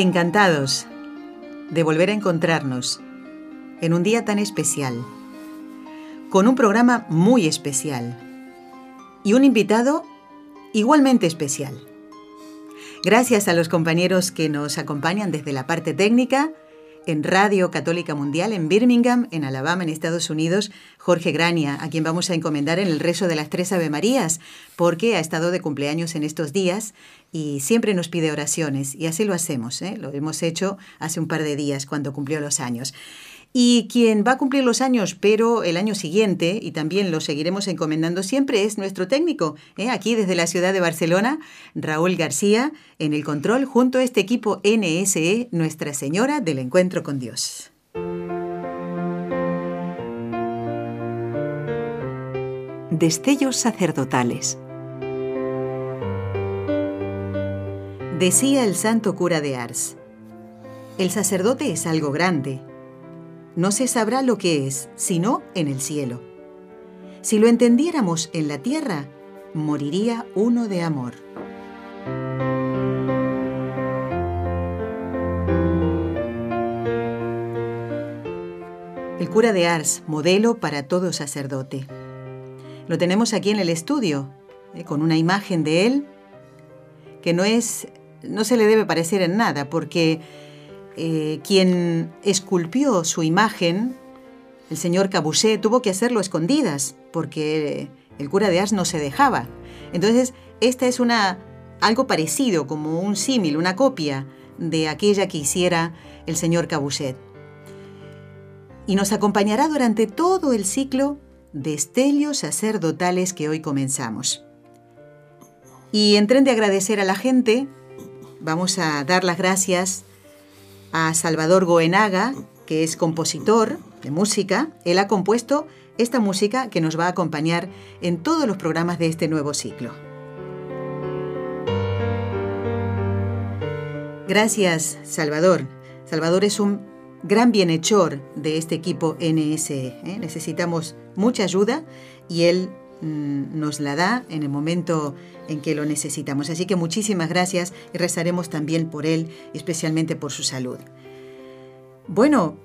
Encantados de volver a encontrarnos en un día tan especial, con un programa muy especial y un invitado igualmente especial. Gracias a los compañeros que nos acompañan desde la parte técnica, en Radio Católica Mundial en Birmingham, en Alabama, en Estados Unidos, Jorge Grania, a quien vamos a encomendar en el rezo de las tres Ave Marías, porque ha estado de cumpleaños en estos días y siempre nos pide oraciones, y así lo hacemos, ¿eh? lo hemos hecho hace un par de días cuando cumplió los años. Y quien va a cumplir los años, pero el año siguiente, y también lo seguiremos encomendando siempre, es nuestro técnico, ¿eh? aquí desde la ciudad de Barcelona, Raúl García, en el control, junto a este equipo NSE, Nuestra Señora del Encuentro con Dios. Destellos sacerdotales. Decía el santo cura de Ars, el sacerdote es algo grande, no se sabrá lo que es, sino en el cielo. Si lo entendiéramos en la tierra, moriría uno de amor. El cura de Ars, modelo para todo sacerdote. Lo tenemos aquí en el estudio, eh, con una imagen de él que no es, no se le debe parecer en nada, porque eh, quien esculpió su imagen, el señor Cabusé, tuvo que hacerlo escondidas, porque el cura de Ars no se dejaba. Entonces, esta es una algo parecido, como un símil, una copia de aquella que hiciera el señor Cabusset. Y nos acompañará durante todo el ciclo de estelios sacerdotales que hoy comenzamos. Y en tren de agradecer a la gente, vamos a dar las gracias a Salvador Goenaga, que es compositor de música. Él ha compuesto esta música que nos va a acompañar en todos los programas de este nuevo ciclo. Gracias, Salvador. Salvador es un gran bienhechor de este equipo NSE. ¿eh? Necesitamos mucha ayuda y él mm, nos la da en el momento en que lo necesitamos. Así que muchísimas gracias y rezaremos también por él, especialmente por su salud. Bueno,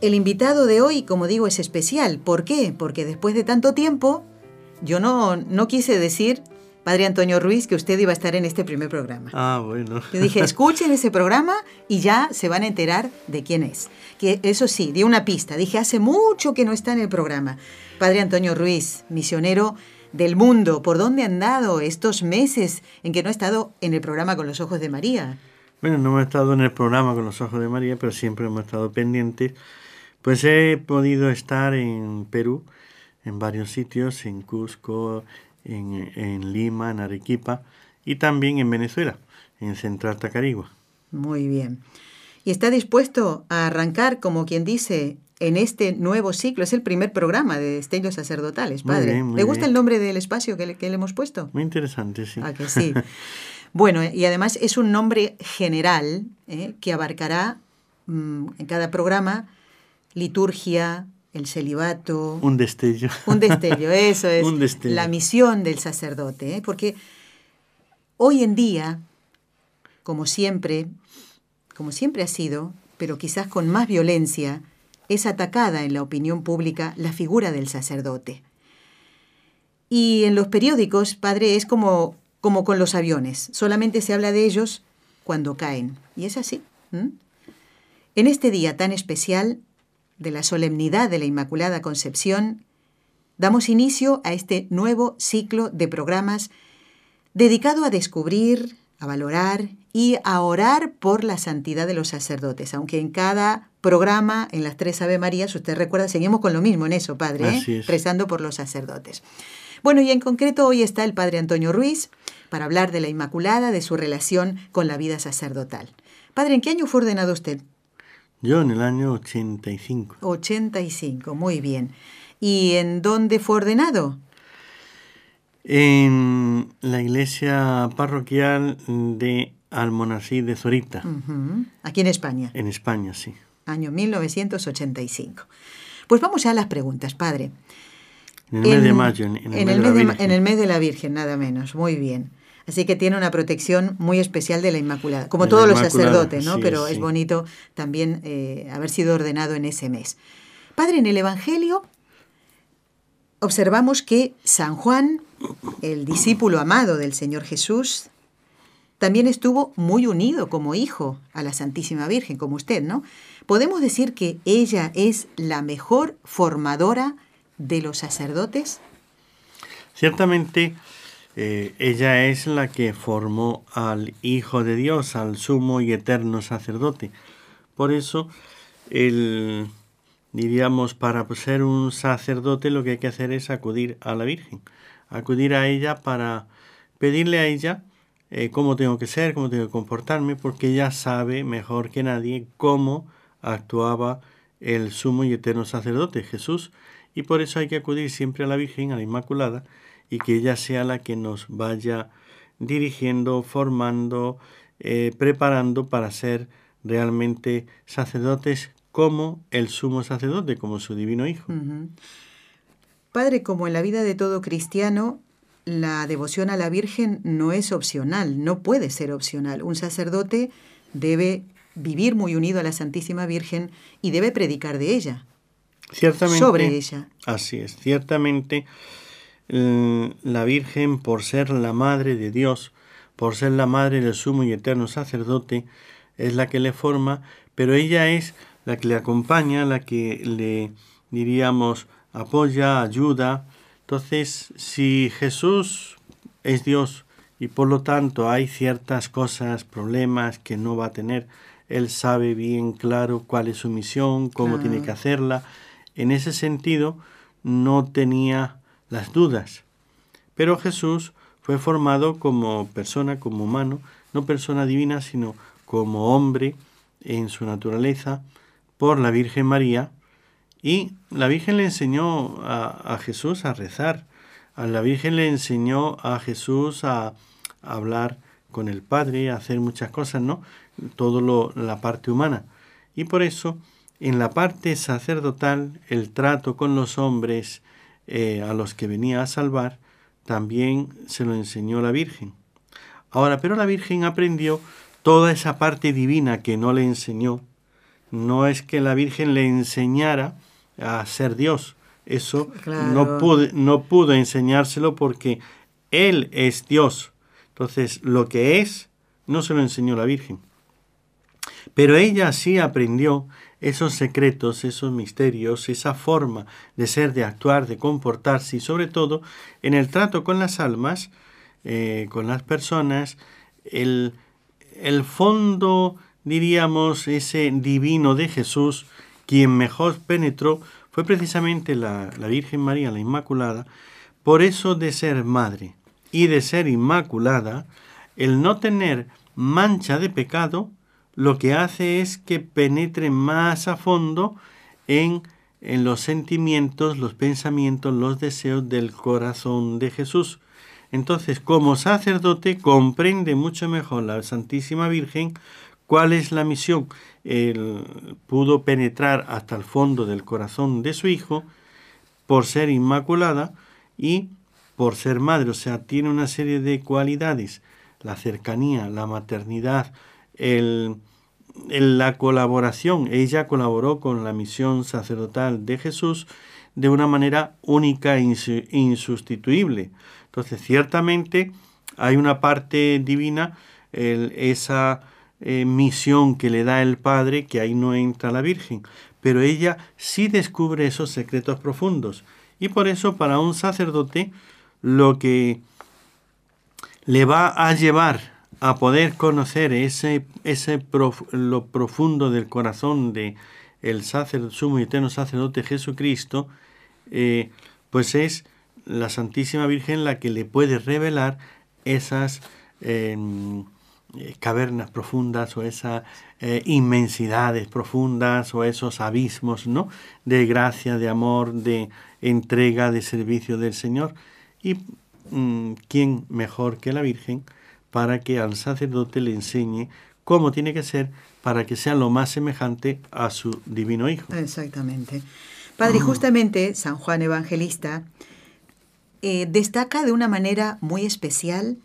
el invitado de hoy, como digo, es especial. ¿Por qué? Porque después de tanto tiempo, yo no, no quise decir, Padre Antonio Ruiz, que usted iba a estar en este primer programa. Ah, bueno. Yo dije, escuchen ese programa y ya se van a enterar de quién es. Que eso sí, di una pista. Dije, hace mucho que no está en el programa. Padre Antonio Ruiz, misionero del mundo. ¿Por dónde han dado estos meses en que no ha estado en el programa con los ojos de María? Bueno, no hemos estado en el programa con los ojos de María, pero siempre hemos estado pendientes. Pues he podido estar en Perú, en varios sitios, en Cusco, en, en Lima, en Arequipa y también en Venezuela, en Central Tacarigua. Muy bien. ¿Y está dispuesto a arrancar, como quien dice, en este nuevo ciclo. Es el primer programa de Destellos Sacerdotales, padre. ¿Le gusta el nombre del espacio que le, que le, hemos puesto? Muy interesante, sí. Ah, que sí. bueno, y además es un nombre general ¿eh? que abarcará mmm, en cada programa liturgia, el celibato. Un destello. Un destello, eso es. un destello. La misión del sacerdote. ¿eh? Porque hoy en día, como siempre, como siempre ha sido, pero quizás con más violencia, es atacada en la opinión pública la figura del sacerdote. Y en los periódicos, padre, es como, como con los aviones, solamente se habla de ellos cuando caen. Y es así. En este día tan especial de la solemnidad de la Inmaculada Concepción, damos inicio a este nuevo ciclo de programas dedicado a descubrir, a valorar y a orar por la santidad de los sacerdotes, aunque en cada programa, en las tres Ave Marías, usted recuerda, seguimos con lo mismo en eso, Padre, ¿eh? rezando por los sacerdotes. Bueno, y en concreto hoy está el Padre Antonio Ruiz para hablar de la Inmaculada, de su relación con la vida sacerdotal. Padre, ¿en qué año fue ordenado usted? Yo en el año 85. 85, muy bien. ¿Y en dónde fue ordenado? En la iglesia parroquial de Almonací de Zorita. Aquí en España, En España, sí. año 1985. Pues vamos ya a las preguntas, padre. En el mes de mayo, en, en el mes mes de Virgen. en el mes de la Virgen, nada menos. Muy bien. Así que tiene una protección muy especial de la Inmaculada, como la todos los sacerdotes, ¿no? sí, Pero es bonito también eh, haber sido ordenado en ese mes. Padre, en el Evangelio observamos que San Juan, el discípulo amado del Señor Jesús, también estuvo muy unido como hijo a la Santísima Virgen, como usted, ¿no? ¿Podemos decir que ella es la mejor formadora de los sacerdotes? Ciertamente, eh, ella es la que formó al Hijo de Dios, al sumo y eterno sacerdote. Por eso, el, diríamos, para ser un sacerdote lo que hay que hacer es acudir a la Virgen, acudir a ella para pedirle a ella eh, cómo tengo que ser, cómo tengo que comportarme, porque ella sabe mejor que nadie cómo actuaba el sumo y eterno sacerdote Jesús, y por eso hay que acudir siempre a la Virgen, a la Inmaculada, y que ella sea la que nos vaya dirigiendo, formando, eh, preparando para ser realmente sacerdotes como el sumo sacerdote, como su divino Hijo. Padre, como en la vida de todo cristiano, la devoción a la Virgen no es opcional, no puede ser opcional. Un sacerdote debe vivir muy unido a la Santísima Virgen y debe predicar de ella, Ciertamente, sobre ella. Así es, ciertamente la Virgen, por ser la Madre de Dios, por ser la Madre del sumo y eterno sacerdote, es la que le forma, pero ella es la que le acompaña, la que le, diríamos, apoya, ayuda. Entonces, si Jesús es Dios y por lo tanto hay ciertas cosas, problemas que no va a tener, Él sabe bien claro cuál es su misión, cómo tiene que hacerla. En ese sentido, no tenía las dudas. Pero Jesús fue formado como persona, como humano, no persona divina, sino como hombre en su naturaleza, por la Virgen María. Y la Virgen le enseñó a, Jesús a rezar. A la Virgen le enseñó a Jesús a, a hablar con el Padre, a hacer muchas cosas, ¿no? Todo lo, la parte humana. Y por eso, en la parte sacerdotal, el trato con los hombres eh, a los que venía a salvar, también se lo enseñó la Virgen. Ahora, pero la Virgen aprendió toda esa parte divina que no le enseñó. No es que la Virgen le enseñara a ser Dios. Eso Claro. no, pude- no pudo enseñárselo porque Él es Dios. Entonces, lo que es, no se lo enseñó la Virgen. Pero ella sí aprendió esos secretos, esos misterios, esa forma de ser, de actuar, de comportarse y sobre todo en el trato con las almas, eh, con las personas, el, el fondo, diríamos, ese divino de Jesús, quien mejor penetró fue precisamente la, la Virgen María, la Inmaculada, por eso de ser madre y de ser inmaculada, el no tener mancha de pecado, lo que hace es que penetre más a fondo en, en los sentimientos, los pensamientos, los deseos del corazón de Jesús. Entonces, como sacerdote, comprende mucho mejor la Santísima Virgen cuál es la misión. Él pudo penetrar hasta el fondo del corazón de su hijo por ser inmaculada y por ser madre. O sea, tiene una serie de cualidades. La cercanía, la maternidad, el, el- la colaboración. Ella colaboró con la misión sacerdotal de Jesús de una manera única e insu- insustituible. Entonces, ciertamente hay una parte divina, esa eh, misión que le da el Padre, que ahí no entra la Virgen, pero ella sí descubre esos secretos profundos. Y por eso para un sacerdote lo que le va a llevar a poder conocer ese, ese lo profundo del corazón de el sacer- sumo y eterno sacerdote Jesucristo, eh, pues es la Santísima Virgen la que le puede revelar esas, eh, eh, cavernas profundas o esas eh, inmensidades profundas o esos abismos, ¿no? De gracia, de amor, de entrega, de servicio del Señor. Y mm, quién mejor que la Virgen para que al sacerdote le enseñe cómo tiene que ser para que sea lo más semejante a su divino Hijo. Exactamente. Padre, justamente San Juan Evangelista eh, destaca de una manera muy especial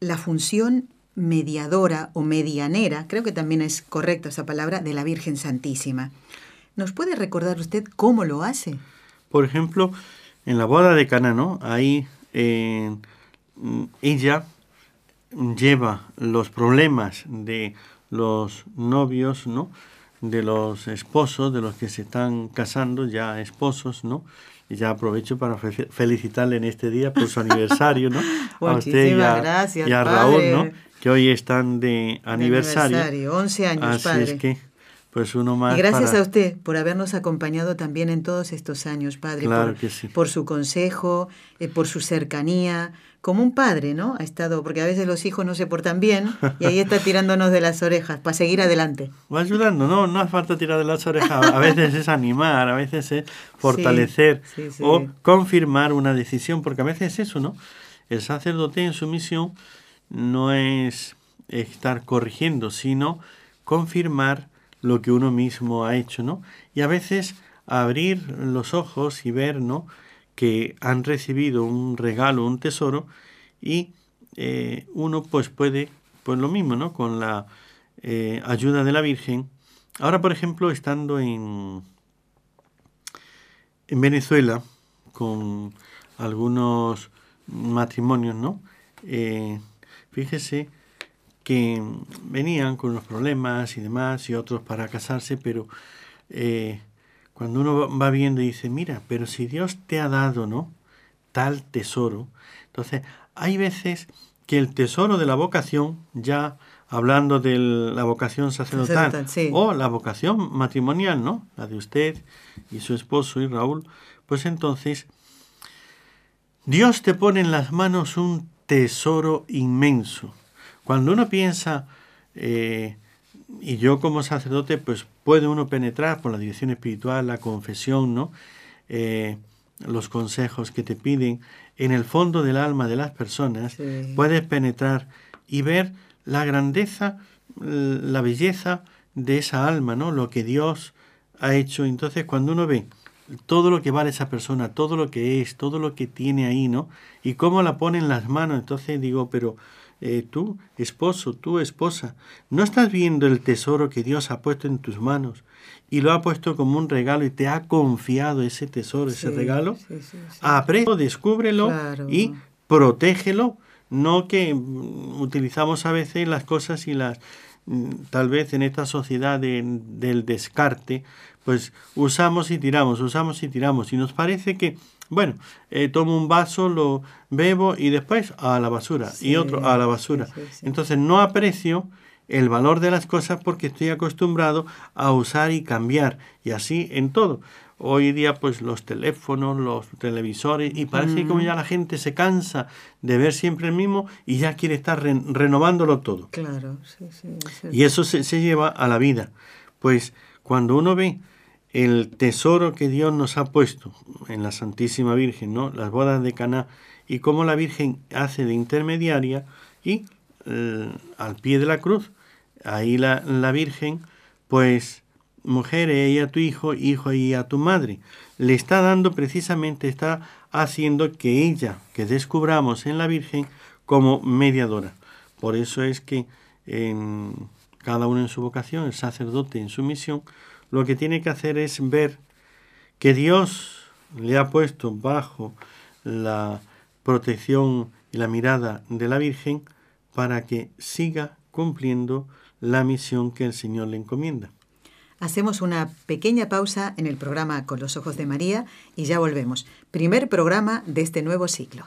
la función mediadora o medianera, creo que también es correcta esa palabra, de la Virgen Santísima. ¿Nos puede recordar usted cómo lo hace? Por ejemplo, en la boda de Cana, ¿no? Ahí eh, ella lleva los problemas de los novios, ¿no? De los esposos, de los que se están casando, ya esposos, ¿no? Y ya aprovecho para felicitarle en este día por su aniversario, ¿no? a usted y a, gracias, y a Raúl, ¿no? Que hoy están de aniversario. De aniversario, 11 años, Así padre. es que, pues uno más. Y gracias a usted por habernos acompañado también en todos estos años, padre. Claro por, que sí. Por su consejo, eh, por su cercanía, como un padre, ¿no? Ha estado, porque a veces los hijos no se portan bien y ahí está tirándonos de las orejas para seguir adelante. Va ayudando, no, no hace falta tirar de las orejas. A veces es animar, a veces es fortalecer Sí, sí, sí. o confirmar una decisión, porque a veces es eso, ¿no? El sacerdote en su misión no es estar corrigiendo, sino confirmar lo que uno mismo ha hecho, ¿no? Y a veces abrir los ojos y ver, ¿no? Que han recibido un regalo, un tesoro, y eh, uno pues puede, pues lo mismo, ¿no? Con la eh, ayuda de la Virgen. Ahora, por ejemplo, estando en, en Venezuela con algunos matrimonios, ¿no? Eh, fíjese que venían con unos problemas y demás y otros para casarse, pero eh, cuando uno va viendo y dice, mira, pero si Dios te ha dado, ¿no? Tal tesoro. Entonces, hay veces que el tesoro de la vocación, ya hablando de la vocación sacerdotal, Sacerdotal, sí. o la vocación matrimonial, ¿no? La de usted y su esposo y Raúl, pues entonces Dios te pone en las manos un tesoro inmenso. Cuando uno piensa, eh, y yo como sacerdote, pues puede uno penetrar por la dirección espiritual, la confesión, ¿no? Eh, los consejos que te piden en el fondo del alma de las personas, Sí. puedes penetrar y ver la grandeza, la belleza de esa alma, ¿no? Lo que Dios ha hecho. Entonces, cuando uno ve todo lo que vale esa persona, todo lo que es, todo lo que tiene ahí, ¿no? Y cómo la pone en las manos, entonces digo, pero eh, tú, esposo, tú, esposa, ¿no estás viendo el tesoro que Dios ha puesto en tus manos y lo ha puesto como un regalo y te ha confiado ese tesoro, ese regalo? sí. Aprecio, descúbrelo Claro. y protégelo, no que mm, utilizamos a veces las cosas y las mm, tal vez en esta sociedad de- del descarte, pues usamos y tiramos, usamos y tiramos y nos parece que bueno, eh, tomo un vaso, lo bebo y después a la basura Sí, y otro a la basura. sí, sí, sí. Entonces no aprecio el valor de las cosas porque estoy acostumbrado a usar y cambiar y así en todo. Hoy día pues los teléfonos, los televisores y parece que como ya la gente se cansa de ver siempre el mismo y ya quiere estar re- renovándolo todo. Claro, sí, sí. es- Y eso se, se lleva a la vida. Pues cuando uno ve el tesoro que Dios nos ha puesto en la Santísima Virgen, ¿no? Las bodas de Caná y cómo la Virgen hace de intermediaria y eh, al pie de la cruz, ahí la, la Virgen, pues mujer, y a tu hijo, hijo y a tu madre. Le está dando precisamente, está haciendo que ella, que descubramos en la Virgen como mediadora. Por eso es que en cada uno en su vocación, el sacerdote en su misión, lo que tiene que hacer es ver que Dios le ha puesto bajo la protección y la mirada de la Virgen para que siga cumpliendo la misión que el Señor le encomienda. Hacemos una pequeña pausa en el programa Con los Ojos de María y ya volvemos. Primer programa de este nuevo ciclo.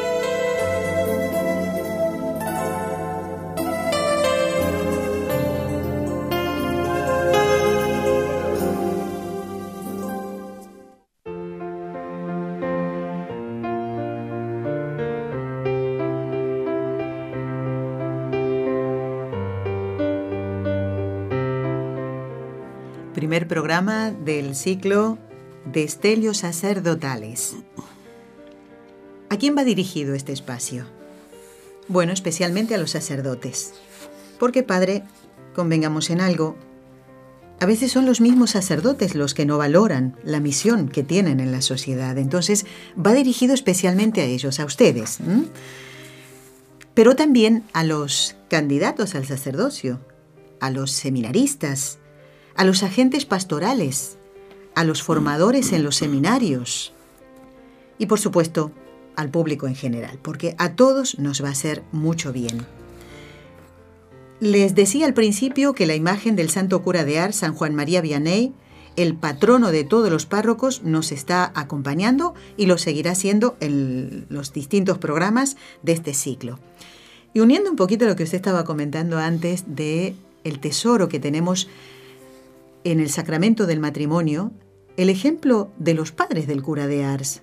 Primer programa del ciclo Destelios Sacerdotales. ¿A quién va dirigido este espacio? Bueno, especialmente a los sacerdotes. Porque, Padre, convengamos en algo, a veces son los mismos sacerdotes los que no valoran la misión que tienen en la sociedad. Entonces, va dirigido especialmente a ellos, a ustedes. Pero también a los candidatos al sacerdocio, a los seminaristas, a los agentes pastorales, a los formadores en los seminarios y por supuesto al público en general, porque a todos nos va a hacer mucho bien. Les decía al principio que la imagen del santo cura de Ars, San Juan María Vianney, el patrono de todos los párrocos, nos está acompañando y lo seguirá siendo en los distintos programas de este ciclo. Y uniendo un poquito lo que usted estaba comentando antes de el tesoro que tenemos en el sacramento del matrimonio el ejemplo de los padres del cura de Ars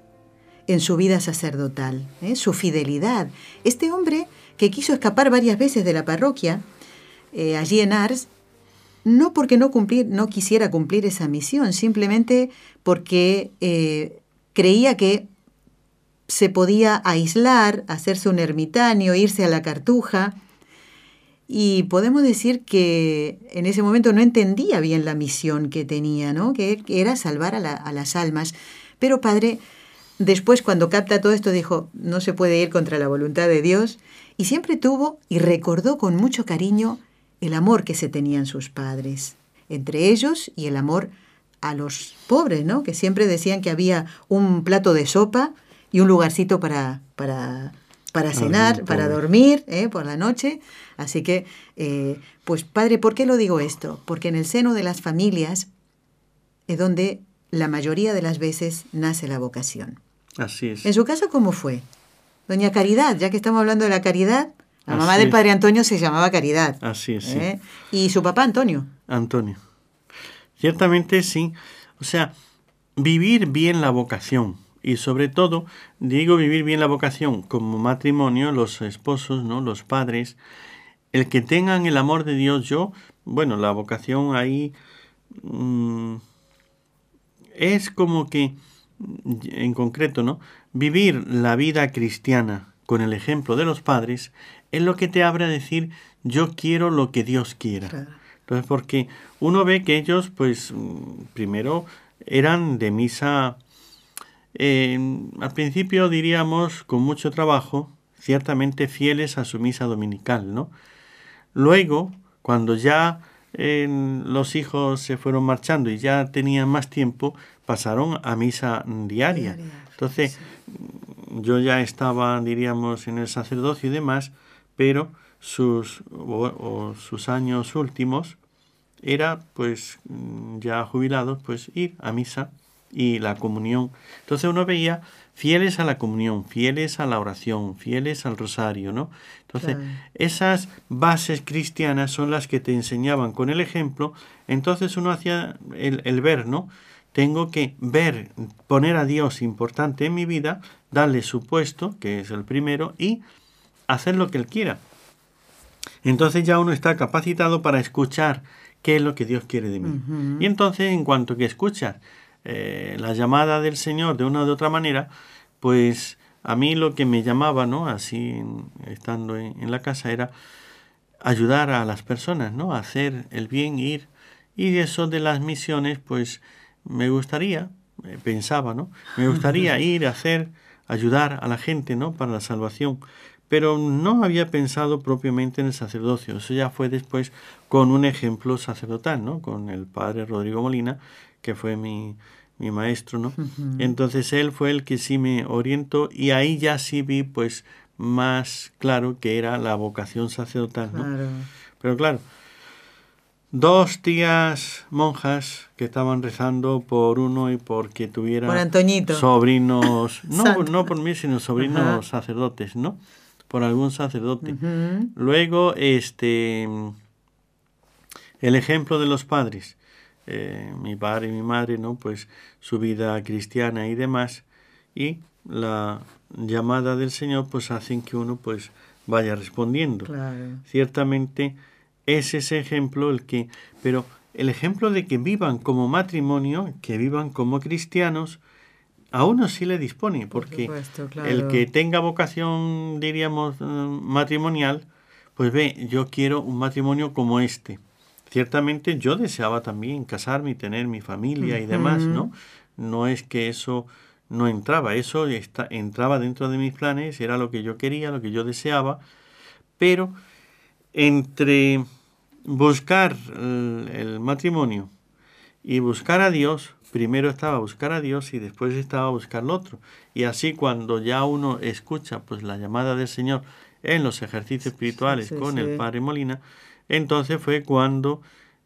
en su vida sacerdotal, ¿eh? su fidelidad. Este hombre que quiso escapar varias veces de la parroquia, eh, allí en Ars, no porque no, cumplir, no quisiera cumplir esa misión, simplemente porque eh, creía que se podía aislar, hacerse un ermitaño, irse a la cartuja, y podemos decir que en ese momento no entendía bien la misión que tenía, ¿no? que, era salvar a, las almas. Pero Padre, después cuando capta todo esto, dijo, no se puede ir contra la voluntad de Dios. Y siempre tuvo y recordó con mucho cariño el amor que se tenían sus padres, entre ellos y el amor a los pobres, ¿no? que siempre decían que había un plato de sopa y un lugarcito para, para para cenar, para dormir ¿eh? por la noche. Así que, eh, pues padre, ¿por qué lo digo esto? Porque en el seno de las familias es donde la mayoría de las veces nace la vocación. Así es. En su caso, ¿cómo fue? Doña Caridad, ya que estamos hablando de la caridad, la mamá del padre Antonio se llamaba Caridad. Así es. Sí. ¿eh? Y su papá Antonio. Antonio. Ciertamente sí. O sea, vivir bien la vocación y sobre todo, digo vivir bien la vocación como matrimonio, los esposos, ¿no? los padres, el que tengan el amor de Dios, yo, bueno, la vocación ahí mm, es como que, en concreto, ¿no? Vivir la vida cristiana con el ejemplo de los padres es lo que te abre a decir yo quiero lo que Dios quiera. Entonces, porque uno ve que ellos, pues, mm, primero eran de misa al principio diríamos con mucho trabajo, ciertamente fieles a su misa dominical, ¿no? Luego, cuando ya los hijos se fueron marchando y ya tenían más tiempo, pasaron a misa diaria. Entonces, yo ya estaba, diríamos, en el sacerdocio y demás, pero sus, sus años últimos era, pues, ya jubilados, pues ir a misa y la comunión. Entonces uno veía fieles a la comunión, fieles a la oración, fieles al rosario, ¿no? Entonces, esas bases cristianas son las que te enseñaban con el ejemplo, entonces uno hacía el, el ver, ¿no? Tengo que ver, poner a Dios importante en mi vida, darle su puesto, que es el primero, y hacer lo que Él quiera. Entonces ya uno está capacitado para escuchar qué es lo que Dios quiere de mí. Y entonces, en cuanto que escuchas eh, la llamada del Señor de una u otra manera, pues a mí lo que me llamaba, ¿no? Así estando en, la casa era ayudar a las personas, ¿no? A hacer el bien, ir. Y eso de las misiones, pues me gustaría, eh, pensaba, ¿no? Me gustaría ir a hacer, ayudar a la gente, ¿no? Para la salvación. Pero no había pensado propiamente en el sacerdocio. Eso ya fue después con un ejemplo sacerdotal, ¿no? Con el padre Rodrigo Molina, que fue mi, mi maestro, ¿no? Entonces él fue el que sí me orientó y ahí ya sí vi pues más claro que era la vocación sacerdotal, ¿no? Pero claro, dos tías monjas que estaban rezando por uno y porque tuviera Por Antoñito. sobrinos, no, no por mí, sino sobrinos Ajá. sacerdotes, ¿no? Por algún sacerdote. Luego, este, el ejemplo de los padres, eh, mi padre y mi madre, ¿no? Pues su vida cristiana y demás, y la llamada del Señor, pues hacen que uno, pues, vaya respondiendo. Claro. Ciertamente es ese ejemplo el que, pero el ejemplo de que vivan como matrimonio, que vivan como cristianos, a uno sí le dispone, porque supuesto, el que tenga vocación, diríamos, eh, matrimonial, pues ve, yo quiero un matrimonio como este. Ciertamente yo deseaba también casarme y tener mi familia y demás, ¿no? No es que eso no entraba, eso está, entraba dentro de mis planes, era lo que yo quería, lo que yo deseaba, pero entre buscar el, el matrimonio y buscar a Dios, primero estaba buscar a Dios y después estaba buscar lo otro. Y así cuando ya uno escucha pues la llamada del Señor en los ejercicios espirituales sí, con sí. el Padre Molina, entonces fue cuando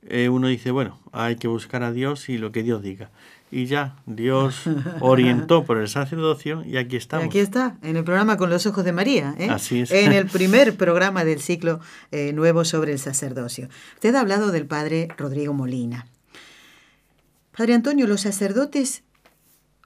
eh, uno dice, bueno, hay que buscar a Dios y lo que Dios diga. Y ya, Dios orientó por el sacerdocio y aquí estamos. aquí está, en el programa Con los Ojos de María, ¿eh? Así es. en el primer programa del ciclo eh, nuevo sobre el sacerdocio. Usted ha hablado del padre Rodrigo Molina. Padre Antonio, los sacerdotes,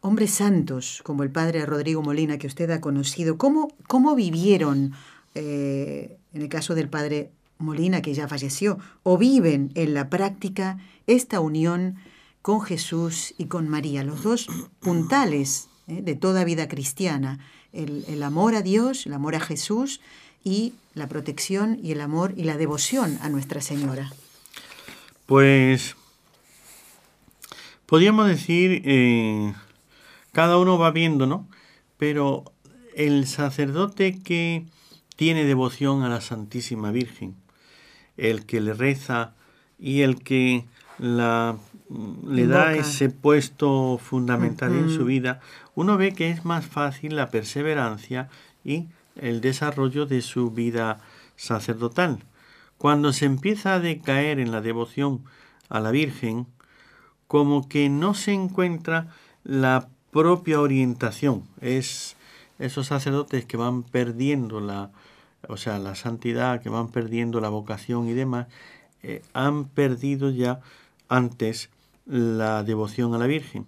hombres santos, como el padre Rodrigo Molina que usted ha conocido, ¿cómo, cómo vivieron, eh, en el caso del padre Molina que ya falleció, o viven en la práctica esta unión con Jesús y con María, los dos puntales ¿eh? de toda vida cristiana, el, el amor a Dios, el amor a Jesús y la protección y el amor y la devoción a Nuestra Señora. Pues podríamos decir, eh, cada uno va viendo, ¿no? Pero el sacerdote que tiene devoción a la Santísima Virgen, el que le reza y el que la, le da ese puesto fundamental en su vida, uno ve que es más fácil la perseverancia y el desarrollo de su vida sacerdotal. Cuando se empieza a decaer en la devoción a la Virgen, como que no se encuentra la propia orientación. Es esos sacerdotes que van perdiendo la, o sea, la santidad, que van perdiendo la vocación y demás, eh, han perdido ya antes la devoción a la Virgen.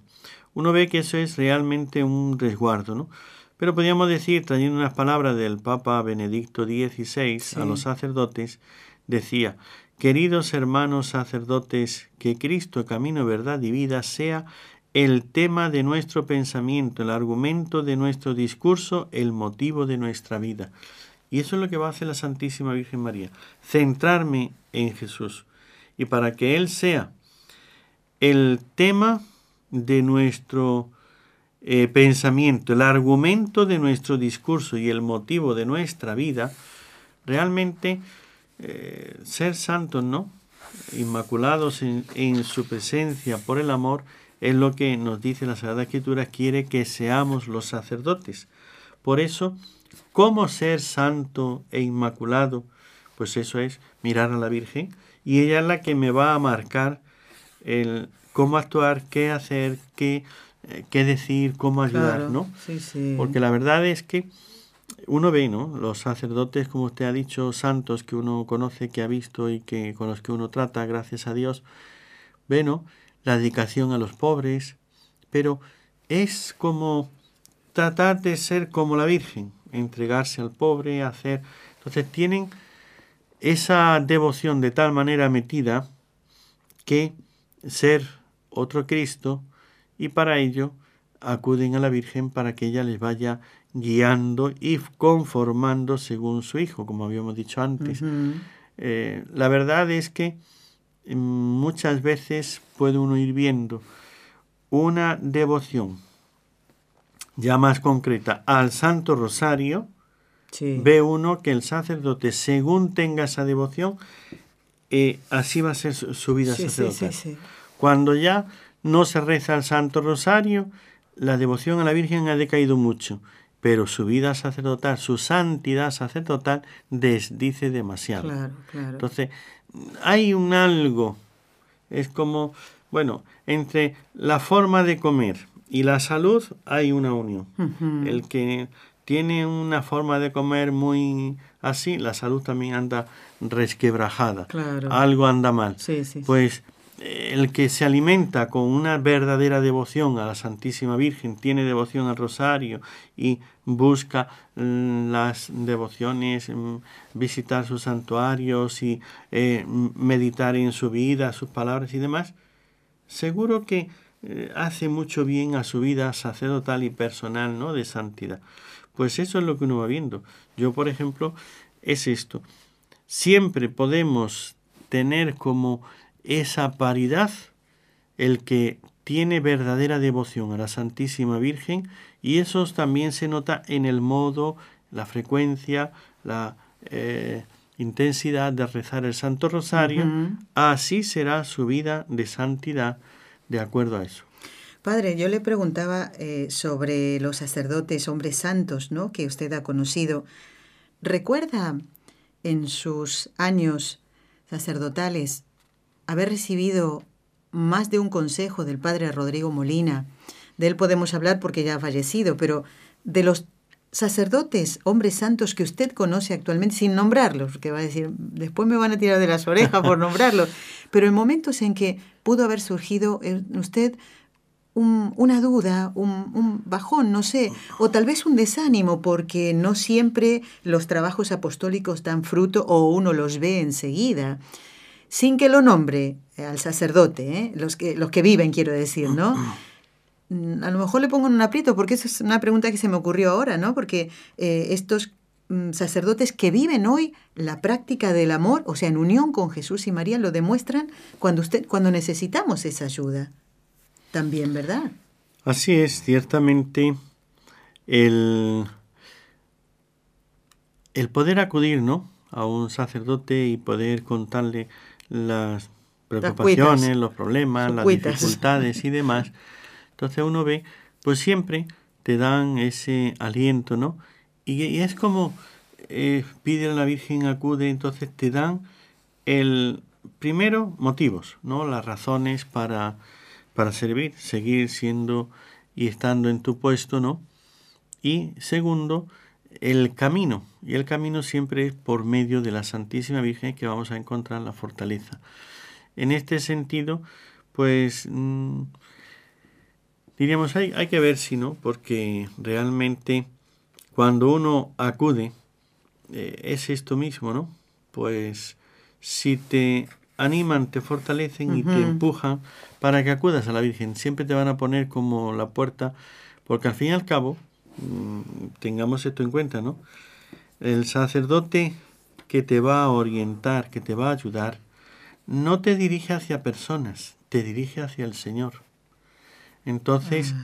Uno ve que eso es realmente un resguardo, ¿no? Pero podríamos decir, trayendo unas palabras del Papa Benedicto XVI a los sacerdotes, decía, queridos hermanos sacerdotes, que Cristo, camino, verdad y vida sea el tema de nuestro pensamiento, el argumento de nuestro discurso, el motivo de nuestra vida. Y eso es lo que va a hacer la Santísima Virgen María, centrarme en Jesús. Y para que Él sea el tema de nuestro eh, pensamiento, el argumento de nuestro discurso y el motivo de nuestra vida, realmente eh, ser santos, ¿no? Inmaculados en, en su presencia por el amor, es lo que nos dice la Sagrada Escritura, quiere que seamos los sacerdotes. Por eso, ¿cómo ser santo e inmaculado? Pues eso es mirar a la Virgen y ella es la que me va a marcar el cómo actuar, qué hacer, qué, eh, qué decir, cómo ayudar, Claro, ¿no? Sí, sí. Porque la verdad es que uno ve, ¿no? Los sacerdotes, como usted ha dicho, santos que uno conoce, que ha visto y que con los que uno trata, gracias a Dios, ve, ¿no? La dedicación a los pobres, pero es como tratar de ser como la Virgen, entregarse al pobre, hacer. Entonces tienen esa devoción de tal manera metida que ser otro Cristo y para ello acuden a la Virgen para que ella les vaya guiando y conformando según su Hijo, como habíamos dicho antes. Eh, la verdad es que mm, muchas veces puede uno ir viendo una devoción ya más concreta al Santo Rosario, Sí. ve uno que el sacerdote, según tenga esa devoción, eh, así va a ser su, su vida Sí, sacerdotal. sí. Cuando ya no se reza el Santo Rosario, la devoción a la Virgen ha decaído mucho. pero su vida sacerdotal, su santidad sacerdotal, desdice demasiado. Claro, claro. Entonces, hay un algo, es como, bueno, entre la forma de comer y la salud hay una unión. El que tiene una forma de comer muy así, la salud también anda resquebrajada. Claro. Algo anda mal. Sí, sí. Pues eh, el que se alimenta con una verdadera devoción a la Santísima Virgen, tiene devoción al Rosario y busca mm, las devociones, mm, visitar sus santuarios y eh, meditar en su vida, sus palabras y demás, seguro que eh, hace mucho bien a su vida sacerdotal y personal, ¿no? De santidad. Pues eso es lo que uno va viendo. Yo, por ejemplo, es esto. Siempre podemos tener como esa paridad el que tiene verdadera devoción a la Santísima Virgen y eso también se nota en el modo, la frecuencia, la eh, intensidad de rezar el Santo Rosario. Así será su vida de santidad de acuerdo a eso. Padre, yo le preguntaba eh, sobre los sacerdotes, hombres santos, ¿no? Que usted ha conocido. ¿Recuerda en sus años sacerdotales haber recibido más de un consejo del padre Rodrigo Molina? De él podemos hablar porque ya ha fallecido, pero de los sacerdotes, hombres santos que usted conoce actualmente, sin nombrarlos, porque va a decir, después me van a tirar de las orejas por nombrarlos, pero en momentos en que pudo haber surgido en usted un- una duda, un, un bajón, no sé, o tal vez un desánimo, porque no siempre los trabajos apostólicos dan fruto o uno los ve enseguida, sin que lo nombre eh, al sacerdote, ¿eh? los, que, los que viven, quiero decir, ¿no? Mm, A lo mejor le pongo en un aprieto, porque esa es una pregunta que se me ocurrió ahora, ¿no? Porque eh, estos mm, sacerdotes que viven hoy la práctica del amor, o sea, en unión con Jesús y María, lo demuestran cuando, usted, cuando necesitamos esa ayuda. También, ¿verdad? Así es, ciertamente el, el poder acudir ¿no? a un sacerdote y poder contarle las preocupaciones, cuitas. los problemas, las cuitas. dificultades y demás. Entonces uno ve, pues siempre te dan ese aliento, ¿no? Y, es como eh, pide a la Virgen, acude, entonces te dan el primero motivos, ¿no? Las razones para, para servir, seguir siendo y estando en tu puesto, ¿no? Y segundo, el camino. Y el camino siempre es por medio de la Santísima Virgen que vamos a encontrar la fortaleza. En este sentido, pues mm, diríamos, hay, hay que ver si no, porque realmente cuando uno acude, eh, es esto mismo, ¿no? Pues si te animan, te fortalecen y te empujan para que acudas a la Virgen, siempre te van a poner como la puerta, porque al fin y al cabo, mm, tengamos esto en cuenta, ¿no? El sacerdote que te va a orientar, que te va a ayudar, no te dirige hacia personas, te dirige hacia el Señor. Entonces,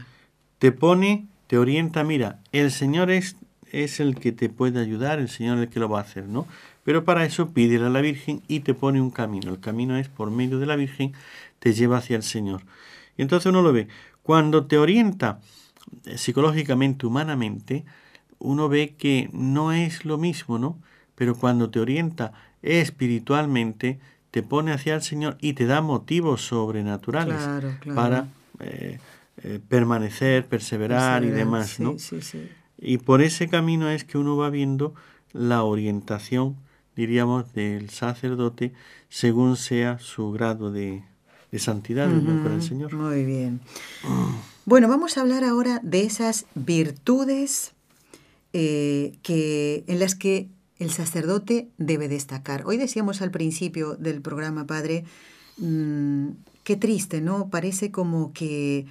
te pone, te orienta, mira, el Señor es, es el que te puede ayudar, el Señor es el que lo va a hacer, ¿no? Pero para eso pídele a la Virgen y te pone un camino. El camino es por medio de la Virgen, te lleva hacia el Señor. Y entonces uno lo ve. Cuando te orienta eh, psicológicamente, humanamente, uno ve que no es lo mismo, ¿no? Pero cuando te orienta espiritualmente, te pone hacia el Señor y te da motivos sobrenaturales Claro, claro. para eh, eh, permanecer, perseverar y demás, sí, ¿no? Sí, sí. Y por ese camino es que uno va viendo la orientación, diríamos, del sacerdote según sea su grado de, de santidad con el Señor. Muy bien. Bueno, vamos a hablar ahora de esas virtudes eh, que, en las que el sacerdote debe destacar. Hoy decíamos al principio del programa, Padre, mm, qué triste, ¿no? Parece como que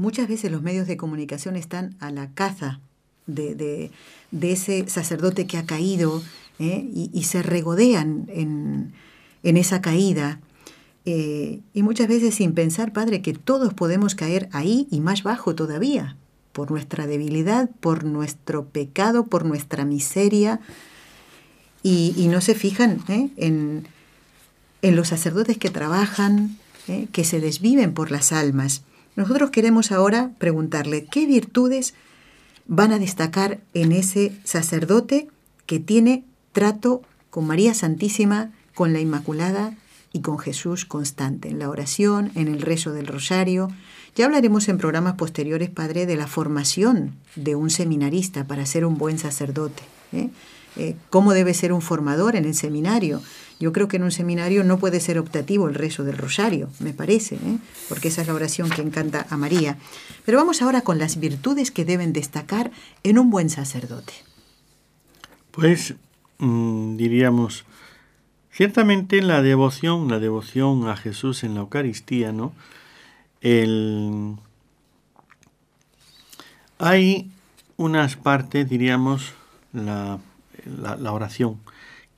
muchas veces los medios de comunicación están a la caza de, ese sacerdote que ha caído ¿eh? y, se regodean en, esa caída. Eh, y muchas veces sin pensar, Padre, que todos podemos caer ahí y más bajo todavía, por nuestra debilidad, por nuestro pecado, por nuestra miseria, y, no se fijan ¿eh? en, los sacerdotes que trabajan, que se desviven por las almas. Nosotros queremos ahora preguntarle, ¿qué virtudes van a destacar en ese sacerdote que tiene trato con María Santísima, con la Inmaculada y con Jesús constante, en la oración, en el rezo del rosario. Ya hablaremos en programas posteriores, Padre, de la formación de un seminarista para ser un buen sacerdote. ¿eh? Eh, ¿Cómo debe ser un formador en el seminario? Yo creo que en un seminario no puede ser optativo el rezo del rosario, me parece, ¿eh? porque esa es la oración que encanta a María. Pero vamos ahora con las virtudes que deben destacar en un buen sacerdote. Pues mm, diríamos, ciertamente la devoción, la devoción a Jesús en la Eucaristía, ¿no? El... Hay unas partes, diríamos, la, la oración,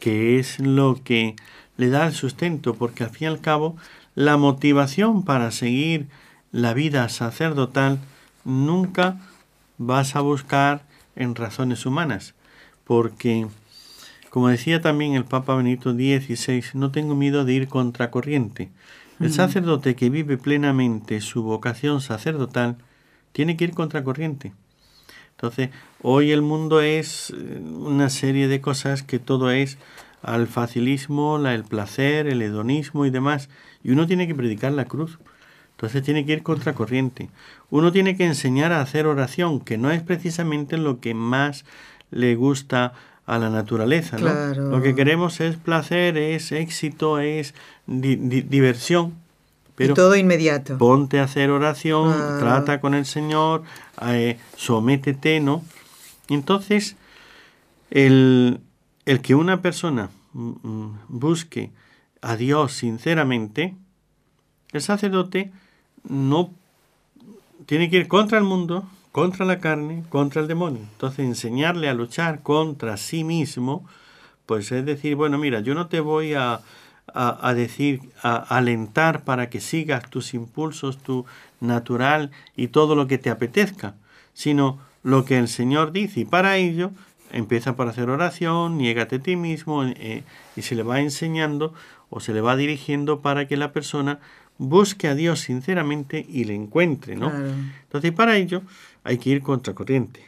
que es lo que le da el sustento, porque al fin y al cabo la motivación para seguir la vida sacerdotal nunca vas a buscar en razones humanas, porque, como decía también el Papa Benito XVI, no tengo miedo de ir contracorriente. El sacerdote que vive plenamente su vocación sacerdotal tiene que ir contracorriente. Entonces, hoy el mundo es eh, una serie de cosas que todo es al facilismo, la, el placer, el hedonismo y demás. Y uno tiene que predicar la cruz. Entonces tiene que ir contracorriente. Uno tiene que enseñar a hacer oración, que no es precisamente lo que más le gusta a la naturaleza. ¿no? Lo que queremos es placer, es éxito, es diversión. Pero todo inmediato. Ponte a hacer oración, trata con el Señor, eh, sométete, ¿no? Entonces, el, el que una persona mm, mm, busque a Dios sinceramente, el sacerdote no tiene que ir contra el mundo, contra la carne, contra el demonio. Entonces, enseñarle a luchar contra sí mismo, pues es decir, bueno, mira, yo no te voy a, a, decir, a alentar para que sigas tus impulsos, tu natural y todo lo que te apetezca, sino lo que el Señor dice. Y para ello empieza por hacer oración, niégate a ti mismo eh, y se le va enseñando o se le va dirigiendo para que la persona busque a Dios sinceramente y le encuentre, ¿no? Entonces para ello hay que ir contracorriente.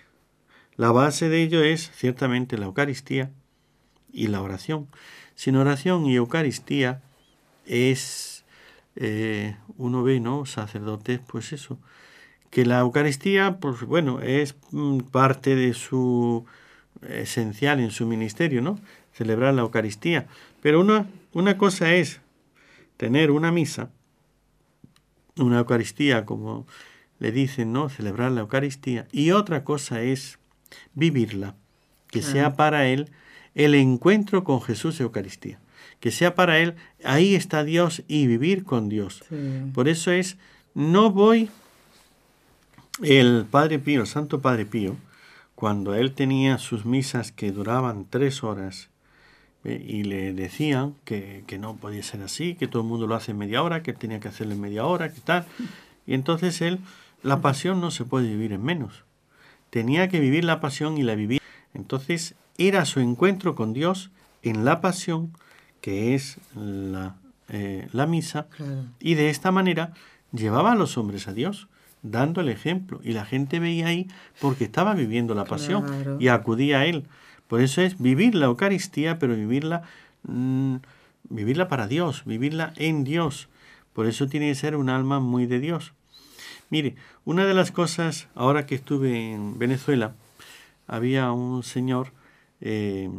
La base de ello es ciertamente la Eucaristía y la oración. Sin oración y Eucaristía es, eh, uno ve, ¿no? Sacerdotes, pues eso, que la Eucaristía, pues bueno, es mm, parte de su esencial en su ministerio, ¿no? Celebrar la Eucaristía. Pero una, una cosa es tener una misa, una Eucaristía, como le dicen, ¿no? Celebrar la Eucaristía. Y otra cosa es vivirla, que sea para él el encuentro con Jesús Eucaristía. Que sea para él, ahí está Dios y vivir con Dios. Por eso es, no voy, el Padre Pío, el Santo Padre Pío, cuando él tenía sus misas que duraban tres horas eh, y le decían que, que, no podía ser así, que todo el mundo lo hace en media hora, que tenía que hacerlo en media hora, que tal. Y entonces él, la pasión no se puede vivir en menos. Tenía que vivir la pasión y la vivía. Entonces era su encuentro con Dios en la pasión, que es la, eh, la misa, y de esta manera llevaba a los hombres a Dios dando el ejemplo. Y la gente veía ahí porque estaba viviendo la pasión y acudía a él. Por eso es vivir la Eucaristía, pero vivirla, mm, vivirla para Dios, vivirla en Dios. Por eso tiene que ser un alma muy de Dios. Mire, una de las cosas, ahora que estuve en Venezuela, había un señor eh,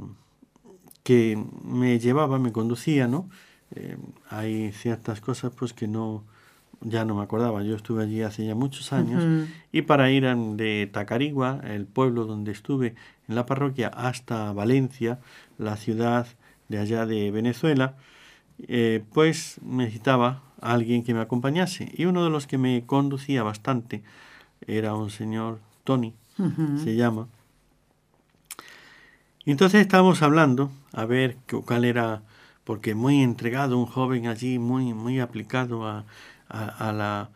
que me llevaba, me conducía, ¿no? Eh, hay ciertas cosas pues que no, ya no me acordaba, yo estuve allí hace ya muchos años, y para ir de Tacarigua, el pueblo donde estuve en la parroquia, hasta Valencia, la ciudad de allá de Venezuela, eh, pues necesitaba a alguien que me acompañase. Y uno de los que me conducía bastante era un señor Tony, se llama. Y entonces estábamos hablando, a ver cuál era, porque muy entregado, un joven allí, muy, muy aplicado a, a, la,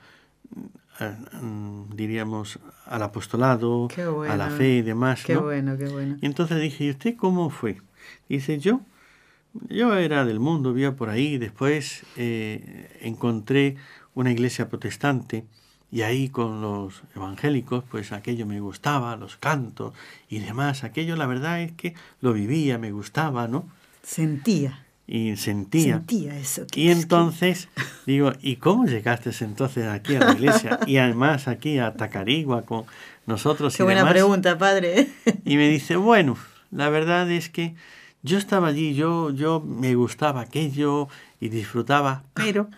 diríamos, al apostolado, a la fe y demás. Qué bueno, qué bueno. Y entonces dije, ¿y usted cómo fue? Dice, yo, yo era del mundo, vivía por ahí, después eh, encontré una iglesia protestante y ahí con los evangélicos, pues aquello me gustaba, los cantos y demás. Aquello la verdad es que lo vivía, me gustaba, ¿no? Sentía. Y sentía. Sentía eso. Y entonces digo, ¿y cómo llegaste entonces aquí a la iglesia? Y además aquí a Tacarigua con nosotros Qué buena pregunta, padre. Y me dice, bueno, la verdad es que yo estaba allí, yo, yo me gustaba aquello y disfrutaba, pero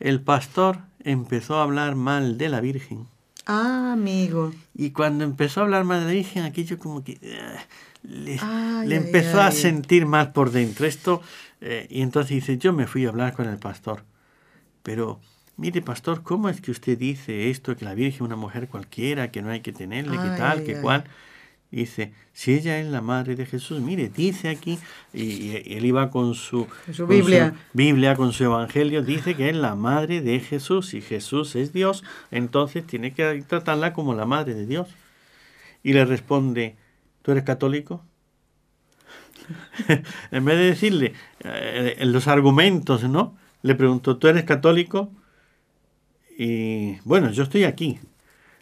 el pastor empezó a hablar mal de la Virgen. Ah, amigo. Y cuando empezó a hablar mal de la Virgen, aquello como que eh, le, empezó a sentir mal por dentro. Esto, eh, y entonces dice, yo me fui a hablar con el pastor. Pero, mire, pastor, ¿cómo es que usted dice esto, que la Virgen es una mujer cualquiera, que no hay que tenerle, que tal, que cual? Dice, si ella es la madre de Jesús, mire, dice aquí, y, él iba con su, Biblia. Biblia, con su Evangelio, dice que es la madre de Jesús. Si Jesús es Dios, entonces tiene que tratarla como la madre de Dios. Y le responde, ¿tú eres católico? en vez de decirle eh, los argumentos, ¿no? Le preguntó, ¿tú eres católico? Y bueno, yo estoy aquí.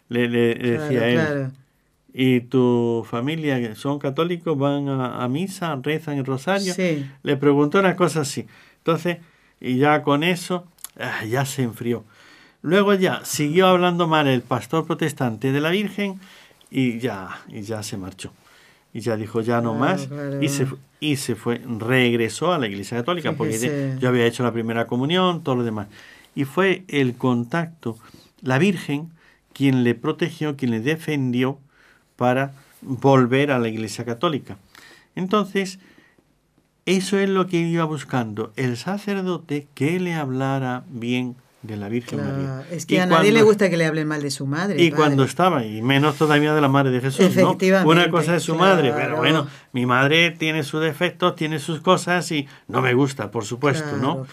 Le, decía él y tu familia son católicos, van a, misa, rezan el rosario. Le preguntó una cosa así. Entonces, y ya con eso, ah, ya se enfrió. Luego ya siguió hablando mal el pastor protestante de la Virgen y ya, y ya se marchó. Y ya dijo, ya no más. Y, se, y se fue, regresó a la Iglesia Católica, porque yo había hecho la primera comunión, todo lo demás. Y fue el contacto, la Virgen, quien le protegió, quien le defendió para volver a la Iglesia Católica. Entonces, eso es lo que iba buscando, el sacerdote que le hablara bien de la Virgen María. Es que a nadie le gusta que le hablen mal de su madre. Y cuando estaba, y menos todavía de la madre de Jesús. Efectivamente, Una cosa es su madre, pero bueno, mi madre tiene sus defectos, tiene sus cosas y no me gusta, por supuesto, ¿no?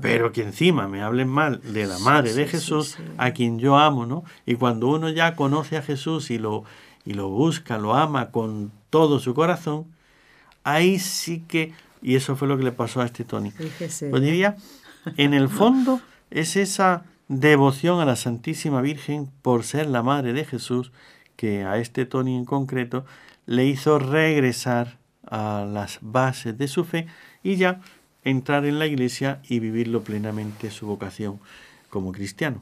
Pero que encima me hablen mal de la madre de Jesús, a quien yo amo, ¿no? Y cuando uno ya conoce a Jesús y lo y lo busca, lo ama con todo su corazón, ahí sí que, y eso fue lo que le pasó a este Tony. Pues diría, en el fondo es esa devoción a la Santísima Virgen por ser la Madre de Jesús que a este Tony en concreto le hizo regresar a las bases de su fe y ya entrar en la iglesia y vivirlo plenamente su vocación como cristiano.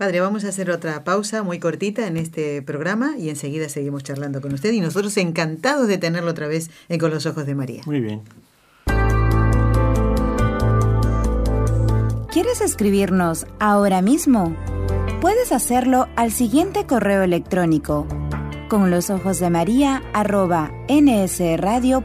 Padre, vamos a hacer otra pausa muy cortita en este programa y enseguida seguimos charlando con usted y nosotros encantados de tenerlo otra vez en Con los Ojos de María. Muy bien. ¿Quieres escribirnos ahora mismo? Puedes hacerlo al siguiente correo electrónico con los ojos de María arroba nsradio.com.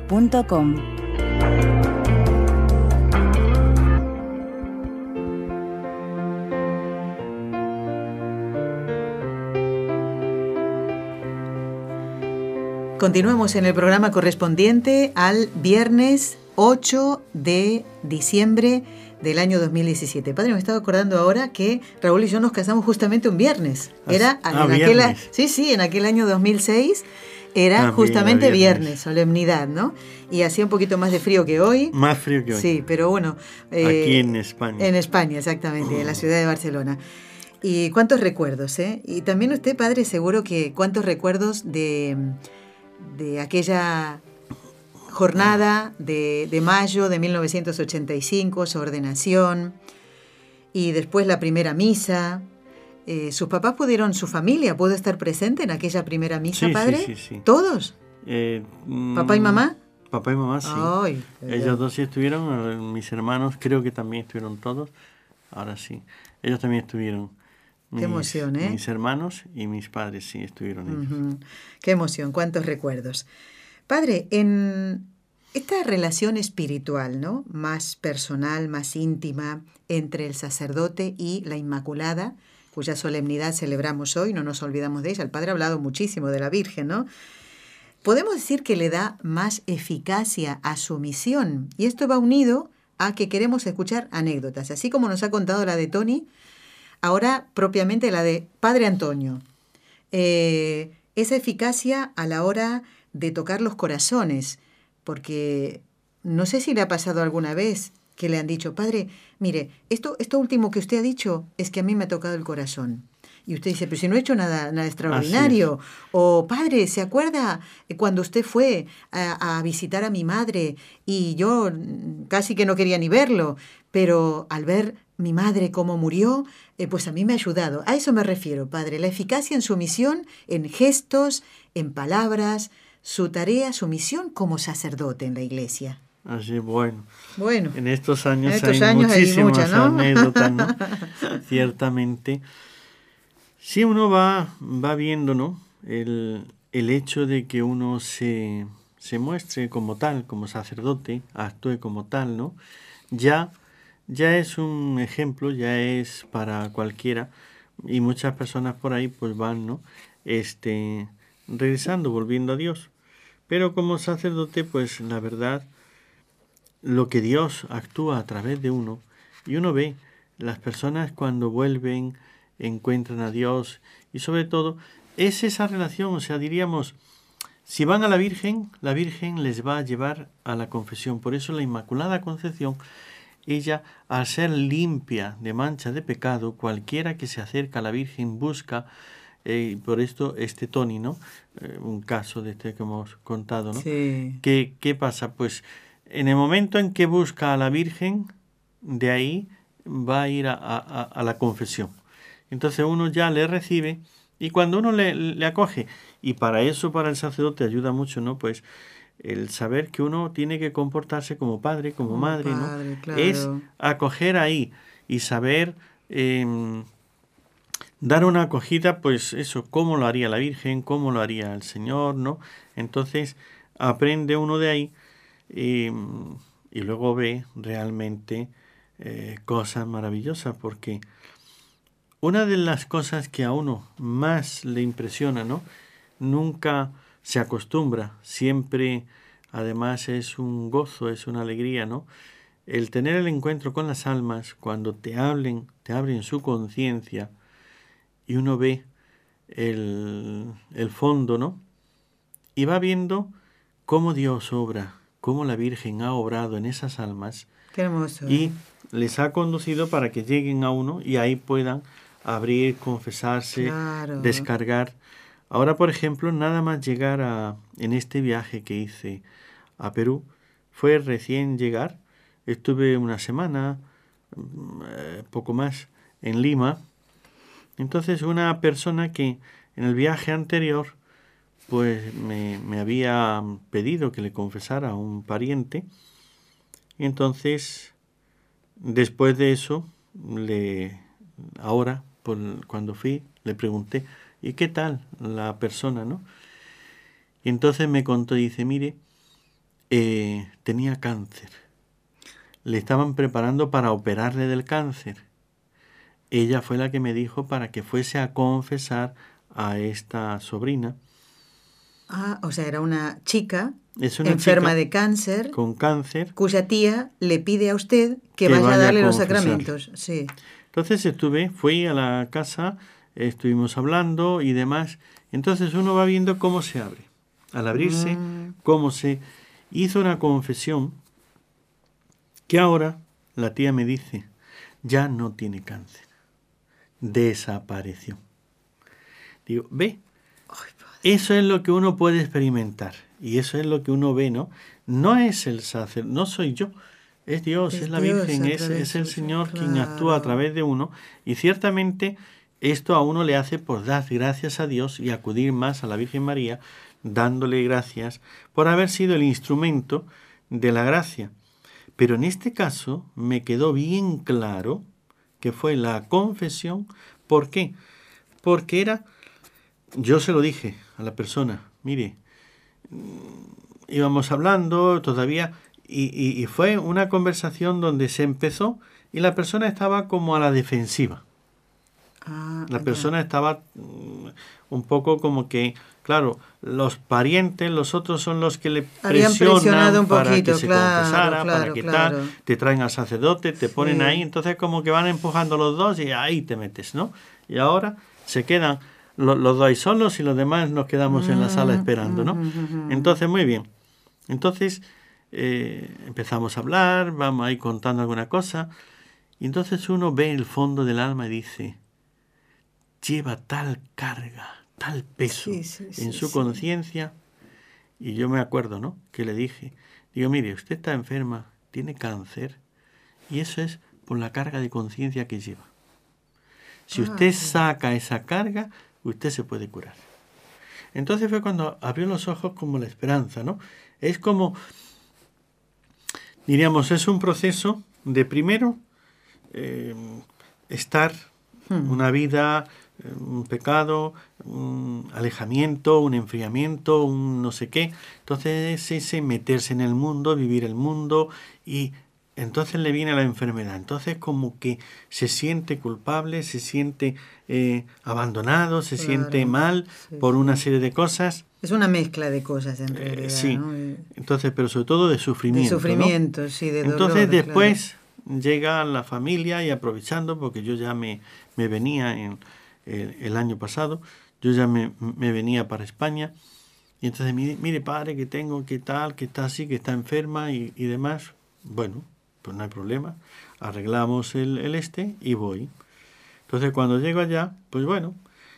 Continuamos en el programa correspondiente al viernes 8 de diciembre del año 2017. Padre, me estaba acordando ahora que Raúl y yo nos casamos justamente un viernes. Ah, era ah, en aquel, sí, sí, en aquel año 2006 era ah, justamente viernes. solemnidad, ¿no? Y hacía un poquito más de frío que hoy. Más frío que hoy. Sí, pero bueno. Eh, Aquí en España. En España, exactamente, en la ciudad de Barcelona. Y cuántos recuerdos, ¿eh? Y también usted, padre, seguro que cuántos recuerdos de de aquella jornada de, mayo de 1985, su ordenación, y después la primera misa. Eh, ¿Sus papás pudieron, su familia pudo estar presente en aquella primera misa, padre? Sí, sí, sí. ¿Todos? Eh, ¿Papá y mamá? Mm, papá y mamá, sí. Ellos dos sí estuvieron, eh, mis hermanos creo que también estuvieron todos. Ahora sí, ellos también estuvieron. Qué emoción, ¿eh? Mis hermanos y mis padres sí estuvieron ellos. Qué emoción, cuántos recuerdos. Padre, en esta relación espiritual, ¿no? Más personal, más íntima entre el sacerdote y la Inmaculada, cuya solemnidad celebramos hoy, no nos olvidamos de ella. El Padre ha hablado muchísimo de la Virgen, ¿no? Podemos decir que le da más eficacia a su misión. Y esto va unido a que queremos escuchar anécdotas. Así como nos ha contado la de Tony, Ahora propiamente la de Padre Antonio. Eh, esa eficacia a la hora de tocar los corazones, porque no sé si le ha pasado alguna vez que le han dicho, Padre, mire, esto, esto último que usted ha dicho es que a mí me ha tocado el corazón. Y usted dice, pero si no he hecho nada, nada extraordinario. O padre, ¿se acuerda cuando usted fue a, a, visitar a mi madre y yo casi que no quería ni verlo? Pero al ver mi madre cómo murió, eh, pues a mí me ha ayudado. A eso me refiero, padre, la eficacia en su misión, en gestos, en palabras, su tarea, su misión como sacerdote en la iglesia. Así, bueno. Bueno. En estos años, hay muchísimas anécdotas, ¿no? Ciertamente. Si uno va, va viendo, ¿no? El, el hecho de que uno se, se muestre como tal, como sacerdote, actúe como tal, ¿no? Ya, ya es un ejemplo, ya es para cualquiera, y muchas personas por ahí pues van, ¿no? Este, regresando, volviendo a Dios. Pero como sacerdote, pues la verdad, lo que Dios actúa a través de uno, y uno ve las personas cuando vuelven, encuentran a Dios, y sobre todo, es esa relación, o sea, diríamos, si van a la Virgen, la Virgen les va a llevar a la confesión. Por eso la Inmaculada Concepción, ella, al ser limpia de mancha de pecado, cualquiera que se acerca a la Virgen busca eh, por esto este Tony, ¿no? Eh, un caso de este que hemos contado, ¿no? Sí. ¿Qué, ¿Qué pasa? Pues en el momento en que busca a la Virgen, de ahí va a ir a, a, a la confesión. Entonces uno ya le recibe y cuando uno le, le, acoge, y para eso para el sacerdote ayuda mucho, ¿no? Pues el saber que uno tiene que comportarse como padre, como, Como madre, padre, ¿no? claro. Es acoger ahí y saber em, dar una acogida, pues eso, cómo lo haría la Virgen, cómo lo haría el Señor, ¿no? Entonces aprende uno de ahí y, y luego ve realmente eh, cosas maravillosas, porque una de las cosas que a uno más le impresiona, ¿no? Nunca se acostumbra, siempre además es un gozo, es una alegría, ¿no? El tener el encuentro con las almas cuando te hablen, te abren su conciencia y uno ve el, el fondo, ¿no? Y va viendo cómo Dios obra, cómo la Virgen ha obrado en esas almas Qué hermoso. y les ha conducido para que lleguen a uno y ahí puedan abrir, confesarse, Claro. descargar. Ahora, por ejemplo, nada más llegar a, en este viaje que hice a Perú, fue recién llegar, estuve una semana, mm, eh, poco más, en Lima. Entonces, una persona que en el viaje anterior, pues me, me había pedido que le confesara a un pariente. Entonces, después de eso, le, ahora, por, cuando fui, le pregunté, ¿y qué tal la persona, no? Y entonces me contó, dice, mire, eh, tenía cáncer. Le estaban preparando para operarle del cáncer. Ella fue la que me dijo para que fuese a confesar a esta sobrina. Ah, o sea, era una chica Es una enferma chica de cáncer con cáncer. cuya tía le pide a usted que, Que vaya, vaya a a darle los sacramentos. Sí. Entonces estuve, fui a la casa, estuvimos hablando y demás. Entonces uno va viendo cómo se abre. Al abrirse, Mm. cómo se hizo una confesión que ahora la tía me dice, ya no tiene cáncer. Desapareció. Digo, ve, eso es lo que uno puede experimentar y eso es lo que uno ve, ¿no? No es el sacerdote, no soy yo, es Dios, es, Es la Dios Virgen, es, es el Señor quien actúa a través de uno y ciertamente esto a uno le hace por dar gracias a Dios y acudir más a la Virgen María, dándole gracias por haber sido el instrumento de la gracia. Pero en este caso me quedó bien claro que fue la confesión. ¿Por qué? Porque era, yo se lo dije a la persona, mire, mm, íbamos hablando todavía y fue una conversación donde se empezó y la persona estaba como a la defensiva. Ah, La persona estaba mm, un poco como que, claro, los parientes, los otros son los que le Habían presionan presionado un para poquito, que se claro, confesara, para claro, que claro. tal, te traen al sacerdote, te ponen Sí. ahí, entonces como que van empujando los dos y ahí te metes, ¿no? Y ahora se quedan lo- los dos ahí solos y los demás nos quedamos en la sala Mm, esperando, ¿no? mm, mm, mm. Entonces, muy bien. Entonces eh, empezamos a hablar, vamos ahí contando alguna cosa, y entonces uno ve el fondo del alma y dice, lleva tal carga, tal peso Sí, sí, sí, en su conciencia. Y yo me acuerdo, ¿no? Que le dije, digo, mire, usted está enferma, tiene cáncer, y eso es por la carga de conciencia que lleva. Si Ah, usted saca esa carga, usted se puede curar. Entonces fue cuando abrió los ojos como la esperanza, ¿no? Es como, diríamos, es un proceso de primero eh, estar Hmm. una vida, un pecado, un alejamiento, un enfriamiento, un no sé qué. Entonces ese meterse en el mundo, vivir el mundo y entonces le viene la enfermedad. Entonces como que se siente culpable, se siente eh, abandonado, se Claro, siente mal sí, por una serie de cosas. Es una mezcla de cosas en Eh, realidad. sí. ¿no? De- Entonces, pero sobre todo de De sufrimiento. ¿no? sufrimiento, sí, de dolor. Entonces claro. después llega la familia y aprovechando, porque yo ya me, me venía en, el, el año pasado, yo ya me, me venía para España, y entonces mire, padre que tengo, que tal, que está así, que está enferma y, y demás. Bueno, pues no hay problema, arreglamos el, el este y voy. Entonces cuando llego allá, pues bueno,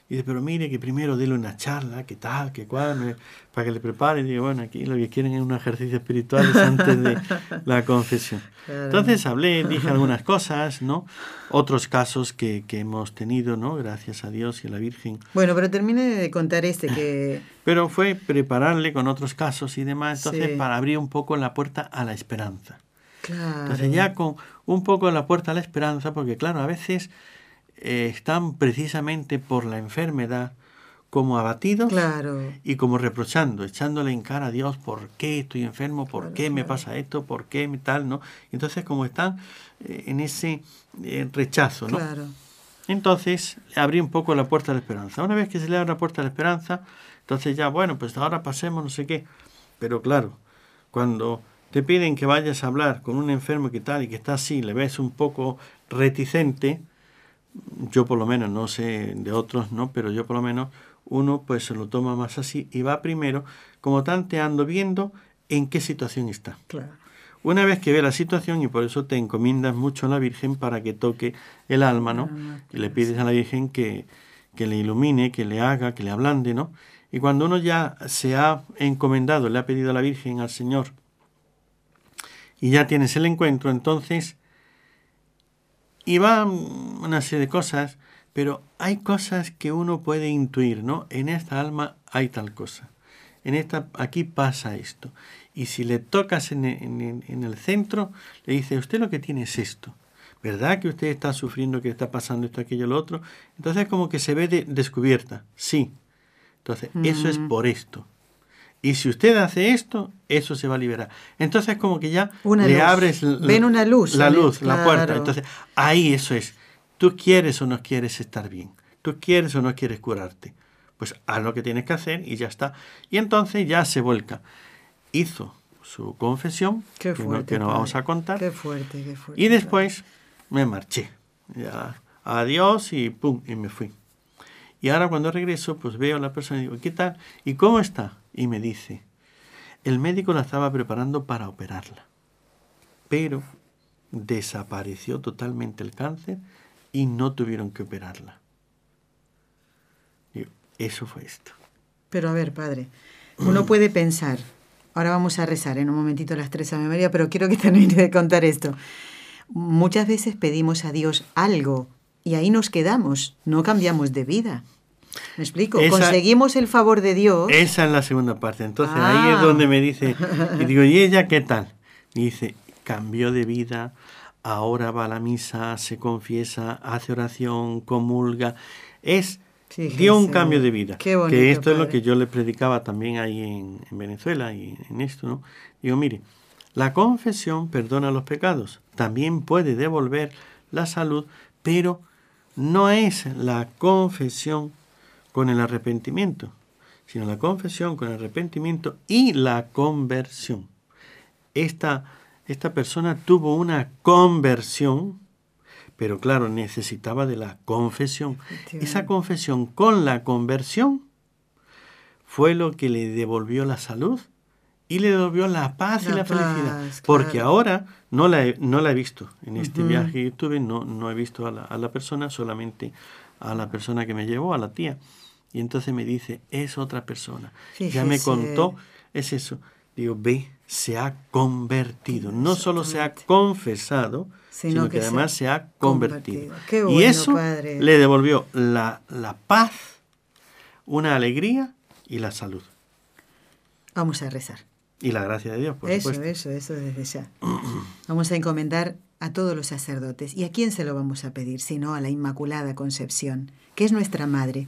y dice, pero mire que primero dele una charla, que tal, que cual, para que le prepare. Y digo, bueno, aquí lo que quieren es un ejercicio espiritual antes de la confesión. Entonces hablé, dije algunas cosas, ¿no? Otros casos que, que hemos tenido, ¿no? Gracias a Dios y a la Virgen. Bueno, pero termine de contar este que... Pero fue prepararle con otros casos y demás, entonces Sí. para abrir un poco la puerta a la esperanza. Claro. Entonces ya con un poco la puerta a la esperanza, porque claro, a veces eh, están precisamente por la enfermedad como abatidos Claro. y como reprochando, echándole en cara a Dios por qué estoy enfermo, por Claro, qué me pasa esto, por qué me tal, ¿no? Entonces como están eh, en ese eh, rechazo, ¿no? Claro. Entonces abrí un poco la puerta de la esperanza. Una vez que se le abre la puerta de la esperanza, entonces ya, bueno, pues ahora pasemos no sé qué. Pero claro, cuando te piden que vayas a hablar con un enfermo que tal y que está así, le ves un poco reticente, yo por lo menos, no sé de otros, ¿no? Pero yo por lo menos, uno pues se lo toma más así y va primero como tanteando, viendo en qué situación está. Claro. Una vez que ve la situación, y por eso te encomiendas mucho a la Virgen para que toque el alma, ¿no? Ah, Y le pides a la Virgen que, que le ilumine, que le haga, que le ablande, ¿no? Y cuando uno ya se ha encomendado, le ha pedido a la Virgen, al Señor, y ya tienes el encuentro, entonces, y va una serie de cosas, pero hay cosas que uno puede intuir, ¿no? En esta alma hay tal cosa. En esta, aquí pasa esto. Y si le tocas en, en- en- en el centro, le dice, usted lo que tiene es esto. ¿Verdad que usted está sufriendo, que está pasando esto, aquello, lo otro? Entonces como que se ve de- descubierta. Sí. Entonces, eso es Mm. por esto. Y si usted hace esto, eso se va a liberar. Entonces como que ya Una le luz. abres Ven una luz, la luz, la puerta. Entonces, ahí eso es. Tú quieres o no quieres estar bien. Tú quieres o no quieres curarte. Pues haz lo que tienes que hacer y ya está. Y entonces ya se vuelca. Hizo su confesión, Qué fuerte. que no vamos a contar. Qué fuerte, qué fuerte. Y después me marché. Ya, adiós y pum, y me fui. Y ahora cuando regreso, pues veo a la persona y digo, ¿qué tal? ¿Y cómo está? Y me dice, el médico la estaba preparando para operarla. Pero desapareció totalmente el cáncer y no tuvieron que operarla. Eso fue esto. Pero a ver, padre, uno puede pensar, ahora vamos a rezar en un momentito las tres Ave María, pero quiero que termine de contar esto. Muchas veces pedimos a Dios algo y ahí nos quedamos, no cambiamos de vida. ¿Me explico? Esa- Conseguimos el favor de Dios. Esa es la segunda parte. Entonces ahí es Ah. donde me dice, y digo, ¿y ella qué tal? Y dice, cambió de vida, ahora va a la misa, se confiesa, hace oración, comulga. Es, dio un cambio de vida. qué bonito, que esto es lo padre. que yo le predicaba también ahí en, en Venezuela y en esto, ¿no? Digo, mire, la confesión perdona los pecados, también puede devolver la salud, pero no es la confesión con el arrepentimiento, sino la confesión con el arrepentimiento y la conversión. Esta, esta persona tuvo una conversión, pero claro, necesitaba de la confesión. Esa confesión con la conversión fue lo que le devolvió la salud y le devolvió la paz y La felicidad. Porque ahora no la he, no la he visto. En este viaje que tuve no, no he visto a la, a la persona, solamente a la persona que me llevó, a la tía. Y entonces me dice, es otra persona. Ya me contó, es eso. Digo, ve, se ha convertido. No solo se ha confesado, Sino sino, que además se ha convertido. convertido. Qué y bueno, eso padre. le devolvió la, la paz, una alegría y la salud. Vamos a rezar. Y la gracia de Dios, por eso, supuesto. eso, eso desde ya. Vamos a encomendar a todos los sacerdotes. ¿Y a quién se lo vamos a pedir? Sino a la Inmaculada Concepción, que es nuestra Madre,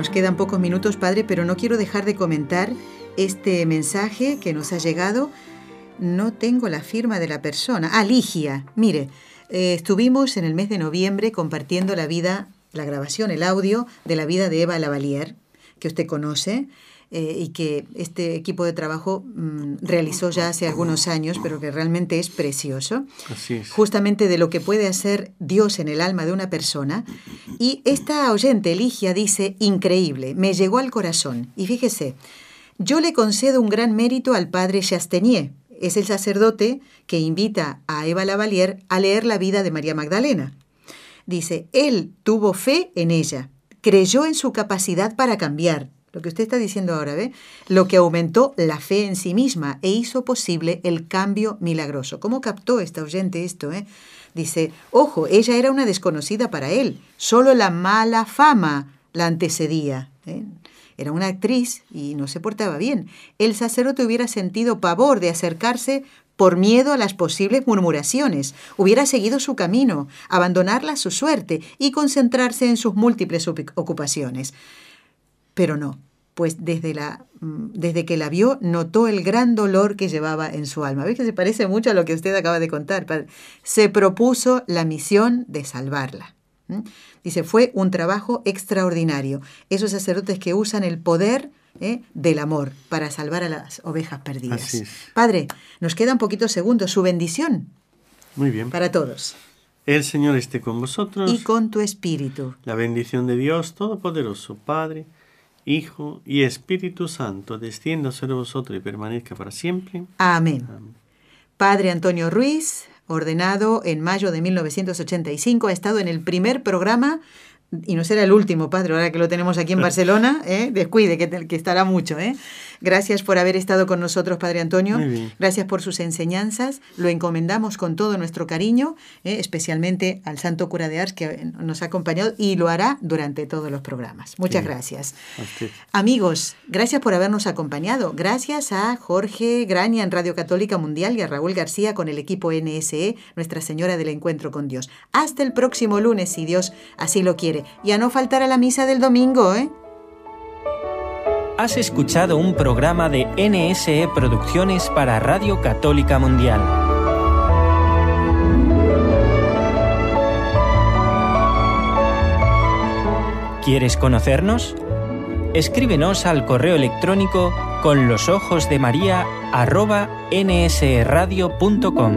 Nos quedan pocos minutos, Padre, pero no quiero dejar de comentar este mensaje que nos ha llegado. No tengo la firma de la persona. Ah, Ligia. Mire, eh, estuvimos en el mes de noviembre compartiendo la vida, la grabación, el audio de la vida de Eva Lavalier, que usted conoce. Eh, y que este equipo de trabajo mm, realizó ya hace algunos años, pero que realmente es precioso Así es. justamente de lo que puede hacer Dios en el alma de una persona. Y esta oyente, Ligia, dice, increíble, me llegó al corazón. Y fíjese, yo le concedo un gran mérito al padre Chastenier. Es el sacerdote que invita a Eva Lavalier a leer la vida de María Magdalena. Dice, él tuvo fe en ella, creyó en su capacidad para cambiar. Lo que usted está diciendo ahora, ¿ve? Lo que aumentó la fe en sí misma e hizo posible el cambio milagroso. ¿Cómo captó esta oyente esto, eh? Dice, ojo, ella era una desconocida para él, solo la mala fama la antecedía. ¿eh? Era una actriz y no se portaba bien. El sacerdote hubiera sentido pavor de acercarse por miedo a las posibles murmuraciones. Hubiera seguido su camino, abandonarla a su suerte y concentrarse en sus múltiples ocupaciones. Pero no, pues desde, la, mm, desde que la vio notó el gran dolor que llevaba en su alma. ¿Ves que se parece mucho a lo que usted acaba de contar? Se propuso la misión de salvarla. Dice, fue un trabajo extraordinario. Esos sacerdotes que usan el poder ¿eh? del amor para salvar a las ovejas perdidas. Padre, nos quedan poquitos segundos. Su bendición Muy bien. para todos. El Señor esté con vosotros. Y con tu espíritu. La bendición de Dios Todopoderoso, Padre, Hijo y Espíritu Santo, descienda sobre vosotros y permanezca para siempre. Amén. Amén. Padre Antonio Ruiz, ordenado en mayo de 1985, ha estado en el primer programa, y no será el último, Padre, ahora que lo tenemos aquí en Barcelona, ¿eh? descuide, que, te- que estará mucho. ¿eh? Gracias por haber estado con nosotros, Padre Antonio. Gracias por sus enseñanzas. Lo encomendamos con todo nuestro cariño, ¿eh? especialmente al Santo Cura de Ars, que nos ha acompañado y lo hará durante todos los programas. Muchas Sí. gracias. Amigos, gracias por habernos acompañado. Gracias a Jorge Graña en Radio Católica Mundial y a Raúl García con el equipo NSE, Nuestra Señora del Encuentro con Dios. Hasta el próximo lunes, si Dios así lo quiere. Y a no faltar a la misa del domingo, ¿eh? Has escuchado un programa de NSE Producciones para Radio Católica Mundial. ¿Quieres conocernos? Escríbenos al correo electrónico con los ojos de María nsradio.com.